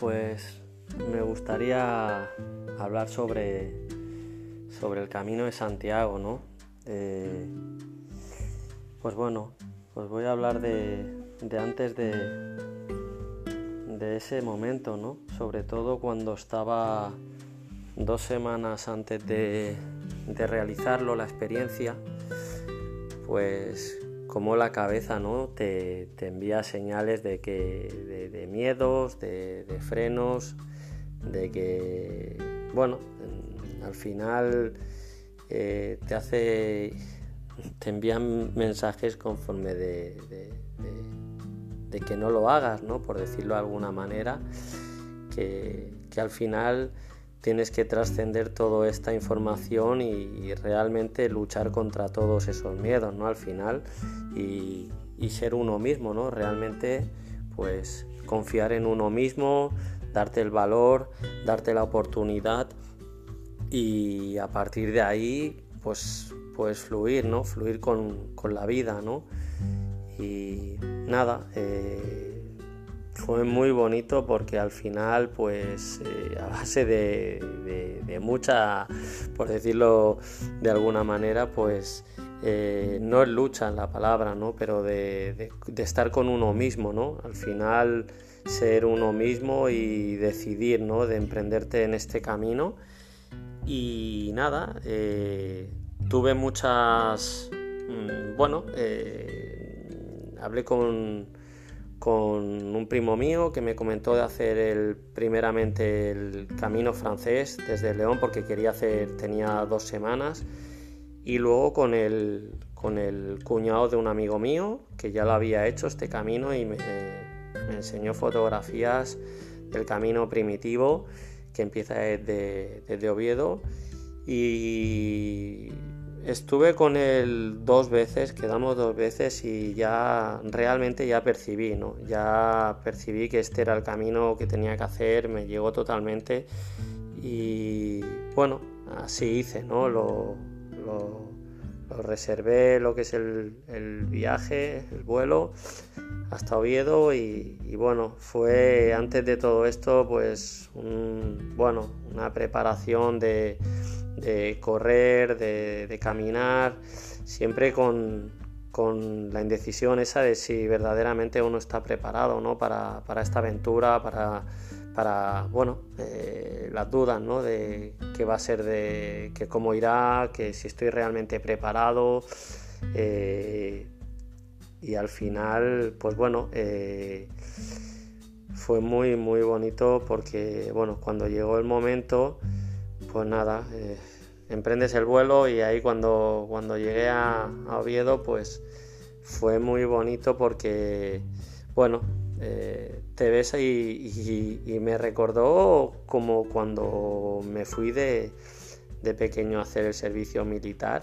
pues me gustaría hablar sobre, sobre el camino de Santiago, ¿no? Eh, pues bueno, pues voy a hablar de, antes de, de ese momento, ¿no? Sobre todo cuando estaba dos semanas antes de, de realizarlo, la experiencia, pues como la cabeza ¿no? te, envía señales de que de, miedos, de, frenos, de que, bueno, al final eh, te hace, te envían mensajes conforme de, que no lo hagas, ¿no? por decirlo de alguna manera, que, que al final tienes que trascender toda esta información y, realmente luchar contra todos esos miedos, ¿no? Al final y, ser uno mismo, ¿no? Realmente, pues confiar en uno mismo, darte el valor, darte la oportunidad y a partir de ahí, pues, pues fluir, ¿no? Fluir con, la vida, ¿no? Y nada, eh, fue muy bonito porque al final, pues eh, a base de, mucha, por decirlo de alguna manera, pues eh, no es lucha la palabra, ¿no? Pero de, estar con uno mismo, ¿no? Al final ser uno mismo y decidir, ¿no? De emprenderte en este camino. Y nada, eh, tuve muchas, mm, bueno, hablé con con un primo mío que me comentó de hacer el, primeramente el camino francés desde León porque quería hacer, tenía dos semanas, y luego con el, con el cuñado de un amigo mío que ya lo había hecho este camino y me, me enseñó fotografías del camino primitivo que empieza desde, desde Oviedo y Estuve con él dos veces, quedamos dos veces y ya realmente ya percibí, ¿no? Ya percibí que este era el camino que tenía que hacer, me llegó totalmente y bueno, así hice, ¿no? Lo, reservé lo que es el, viaje, el vuelo hasta Oviedo y, bueno, fue antes de todo esto pues bueno, una preparación de de correr, de, caminar, siempre con, la indecisión esa de si verdaderamente uno está preparado ¿no? para, esta aventura, para, para bueno, eh, las dudas ¿no? de qué va a ser, de que cómo irá, que si estoy realmente preparado. Eh, y al final, pues bueno, eh, fue muy, muy bonito porque, bueno, cuando llegó el momento, pues nada, emprendes el vuelo y ahí cuando, cuando llegué a, Oviedo, pues fue muy bonito porque, bueno, eh, te ves y, y, me recordó como cuando me fui de, de, pequeño a hacer el servicio militar,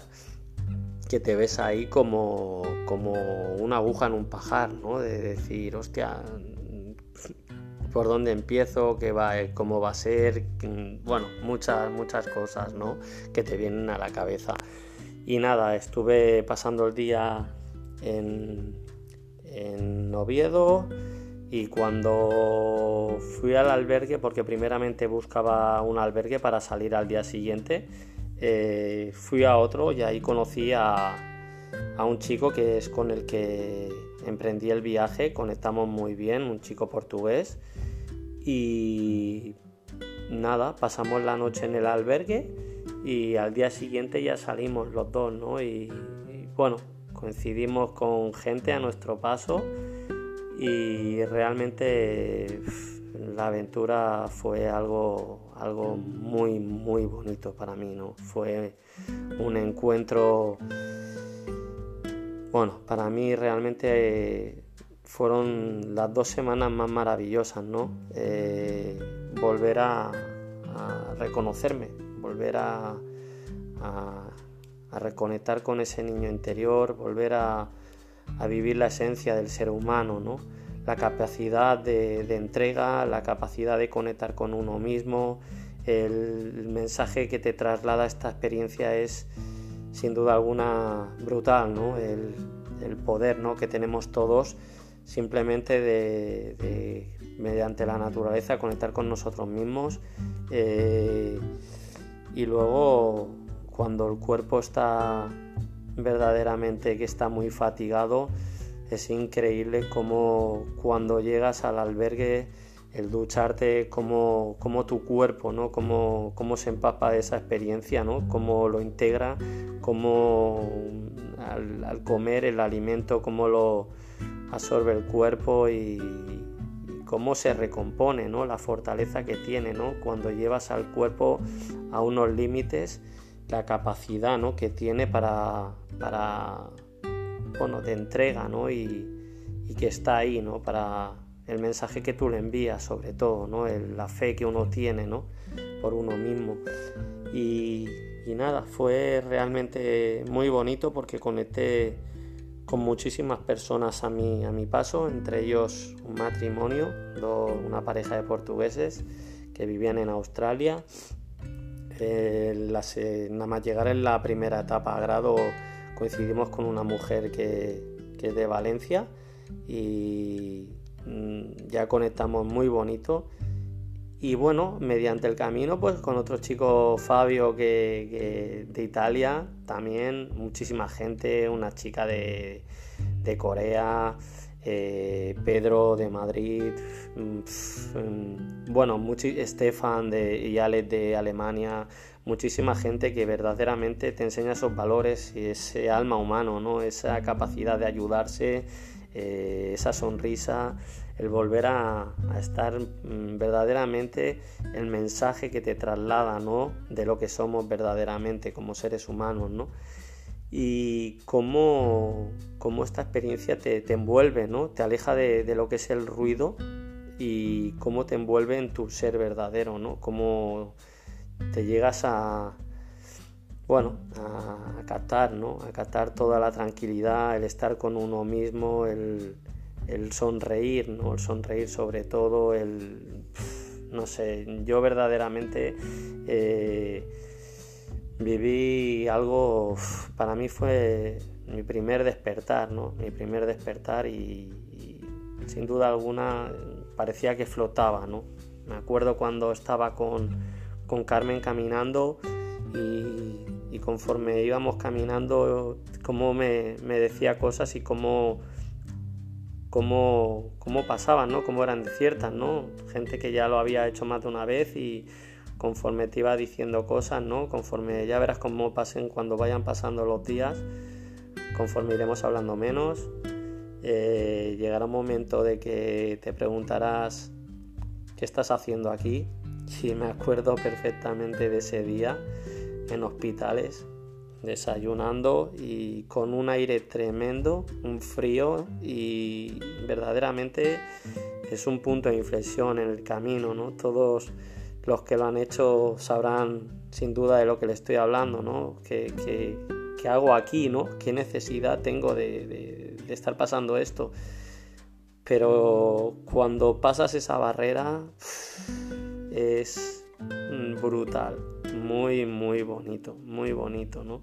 que te ves ahí como, como una aguja en un pajar, ¿no? De decir, hostia, por dónde empiezo, qué va, eh, cómo va a ser, mm, bueno, muchas, muchas cosas, ¿no? Que te vienen a la cabeza. Y nada, estuve pasando el día en, Oviedo y cuando fui al albergue, porque primeramente buscaba un albergue para salir al día siguiente, eh, fui a otro y ahí conocí a, a un chico que es con el que emprendí el viaje, conectamos muy bien, un chico portugués y nada, pasamos la noche en el albergue y al día siguiente ya salimos los dos, ¿no? Y, bueno, coincidimos con gente a nuestro paso y realmente la aventura fue algo, algo muy, muy bonito para mí, ¿no? Fue un encuentro bueno, para mí realmente fueron las dos semanas más maravillosas, ¿no? Eh, volver a, reconocerme, volver a, reconectar con ese niño interior, volver a, vivir la esencia del ser humano, ¿no? La capacidad de, entrega, la capacidad de conectar con uno mismo, el mensaje que te traslada esta experiencia es sin duda alguna brutal, ¿no? El, poder ¿no? que tenemos todos simplemente de, mediante la naturaleza, conectar con nosotros mismos. Eh, y luego, cuando el cuerpo está verdaderamente que está muy fatigado, es increíble como cuando llegas al albergue, el ducharte, como tu cuerpo, ¿no? Cómo, cómo se empapa de esa experiencia, ¿no? Cómo lo integra, cómo al, comer el alimento, cómo lo absorbe el cuerpo y, cómo se recompone, ¿no? La fortaleza que tiene, ¿no? Cuando llevas al cuerpo a unos límites, la capacidad, ¿no? Que tiene para, para bueno, de entrega, ¿no? Y, que está ahí, ¿no? Para el mensaje que tú le envías, sobre todo, ¿no? la fe que uno tiene, ¿no? Por uno mismo. Y, nada, fue realmente muy bonito porque conecté con muchísimas personas a mi, a mi paso, entre ellos un matrimonio, una pareja de portugueses que vivían en Australia. Eh, nada más llegar en la primera etapa a grado coincidimos con una mujer que, que es de Valencia y ya conectamos muy bonito y bueno, mediante el camino, pues con otro chico Fabio que, de Italia, también muchísima gente, una chica de, Corea, eh, Pedro de Madrid, mm, mm, bueno, Estefan de, y Alex de Alemania, muchísima gente que verdaderamente te enseña esos valores y ese alma humano, ¿no? esa capacidad de ayudarse, eh, esa sonrisa el volver a, estar mm, verdaderamente el mensaje que te traslada, ¿no? De lo que somos verdaderamente como seres humanos, ¿no? Y cómo, esta experiencia te, envuelve, ¿no? Te aleja de, lo que es el ruido y cómo te envuelve en tu ser verdadero, ¿no? Cómo te llegas a, bueno, a, a captar, ¿no? A captar toda la tranquilidad, el estar con uno mismo, el, el sonreír, ¿no? El sonreír sobre todo, el... no sé, yo verdaderamente eh, viví algo, para mí fue mi primer despertar, ¿no? Mi primer despertar y, sin duda alguna parecía que flotaba, ¿no? Me acuerdo cuando estaba con, con Carmen caminando y, y, conforme íbamos caminando, cómo me, me decía cosas y cómo cómo, cómo pasaban, ¿no? Cómo eran ciertas, ¿no? Gente que ya lo había hecho más de una vez y conforme te iba diciendo cosas, ¿no? Conforme ya verás cómo pasen cuando vayan pasando los días, conforme iremos hablando menos, eh, llegará un momento de que te preguntarás qué estás haciendo aquí. Sí, me acuerdo perfectamente de ese día en hospitales desayunando y con un aire tremendo, un frío y verdaderamente es un punto de inflexión en el camino, ¿no? Todos los que lo han hecho sabrán sin duda de lo que le estoy hablando, ¿no? ¿Qué, hago aquí, ¿no? ¿Qué necesidad tengo de, de estar pasando esto? Pero cuando pasas esa barrera es brutal, muy, muy bonito, muy bonito, ¿no?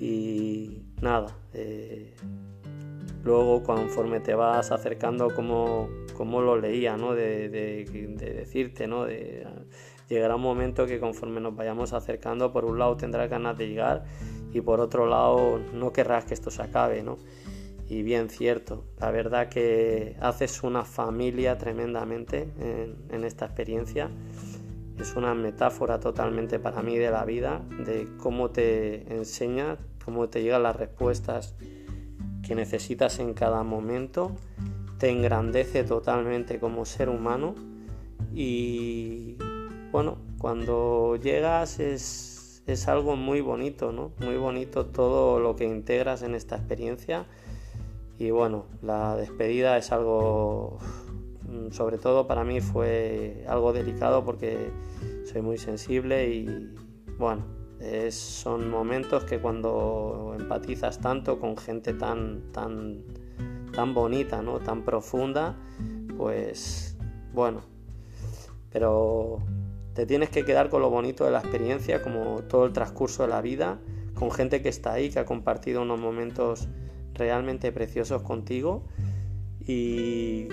Y nada, eh, luego conforme te vas acercando, como, como lo leía, ¿no? De, decirte, ¿no? De, llegará un momento que conforme nos vayamos acercando, por un lado tendrás ganas de llegar y por otro lado no querrás que esto se acabe, ¿no? Y bien cierto, la verdad que haces una familia tremendamente en, en esta experiencia es una metáfora totalmente para mí de la vida, de cómo te enseña, cómo te llegan las respuestas que necesitas en cada momento, te engrandece totalmente como ser humano y bueno, cuando llegas es, es algo muy bonito, ¿no? Muy bonito todo lo que integras en esta experiencia y bueno, la despedida es algo sobre todo para mí fue algo delicado porque soy muy sensible y bueno, son momentos que cuando empatizas tanto con gente tan, tan, tan bonita, ¿no? tan profunda, pues bueno, pero te tienes que quedar con lo bonito de la experiencia, como todo el transcurso de la vida, con gente que está ahí, que ha compartido unos momentos realmente preciosos contigo y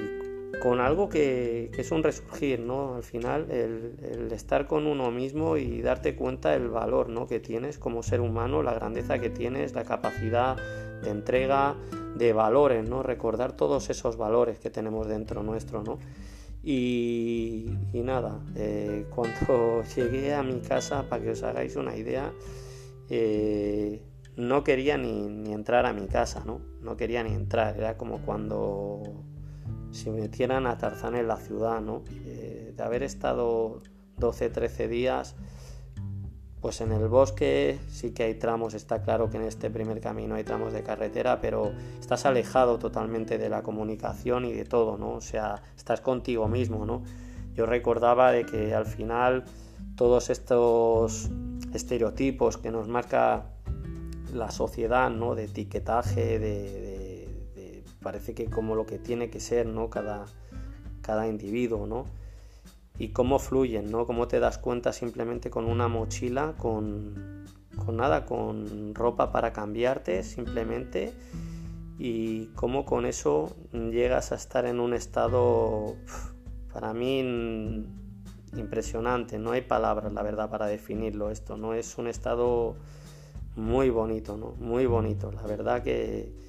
con algo que, es un resurgir, ¿no? Al final, el, estar con uno mismo y darte cuenta del valor, ¿no? Que tienes como ser humano, la grandeza que tienes, la capacidad de entrega, de valores, ¿no? Recordar todos esos valores que tenemos dentro nuestro, ¿no? Y, nada, eh, cuando llegué a mi casa, para que os hagáis una idea, eh, no quería ni, ni, entrar a mi casa, ¿no? No quería ni entrar, era como cuando si metieran a Tarzán en la ciudad, ¿no? Eh, de haber estado 12, 13 días, pues en el bosque sí que hay tramos, está claro que en este primer camino hay tramos de carretera, pero estás alejado totalmente de la comunicación y de todo, ¿no? O sea, estás contigo mismo, ¿no? Yo recordaba de que al final todos estos estereotipos que nos marca la sociedad, ¿no? De etiquetaje, de parece que como lo que tiene que ser, ¿no? Cada, cada individuo, ¿no? Y cómo fluyen, ¿no? Cómo te das cuenta simplemente con una mochila, con, con nada, con ropa para cambiarte simplemente y cómo con eso llegas a estar en un estado, para mí, impresionante. No hay palabras, la verdad, para definirlo esto. No es un estado muy bonito, ¿no? Muy bonito. La verdad que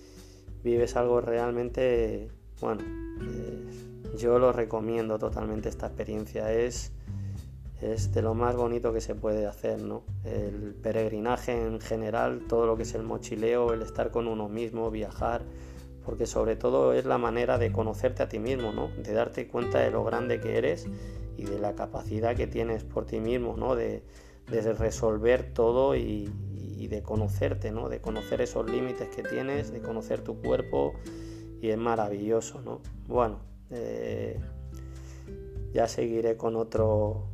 vives algo realmente, bueno, eh, yo lo recomiendo totalmente esta experiencia, es, es de lo más bonito que se puede hacer, ¿no? El peregrinaje en general, todo lo que es el mochileo, el estar con uno mismo, viajar, porque sobre todo es la manera de conocerte a ti mismo, ¿no? De darte cuenta de lo grande que eres y de la capacidad que tienes por ti mismo, ¿no? De, de resolver todo y, y de conocerte, ¿no? De conocer esos límites que tienes, de conocer tu cuerpo y es maravilloso, ¿no? Bueno, eh, ya seguiré con otro,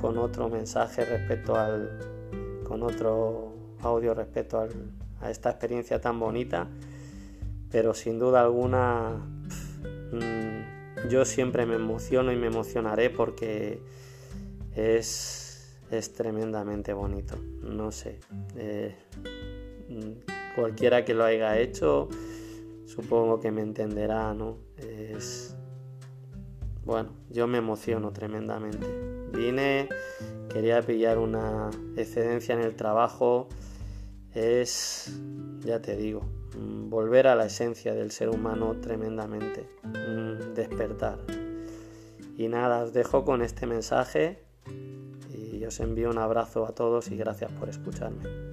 con otro mensaje respecto al, con otro audio respecto a esta experiencia tan bonita, pero sin duda alguna mm, yo siempre me emociono y me emocionaré porque es es tremendamente bonito. No sé. Eh, cualquiera que lo haya hecho, supongo que me entenderá, ¿no? Es. Bueno, yo me emociono tremendamente. Vine, quería pillar una excedencia en el trabajo. Es, ya te digo, volver a la esencia del ser humano tremendamente. Despertar. Y nada, os dejo con este mensaje os envío un abrazo a todos y gracias por escucharme.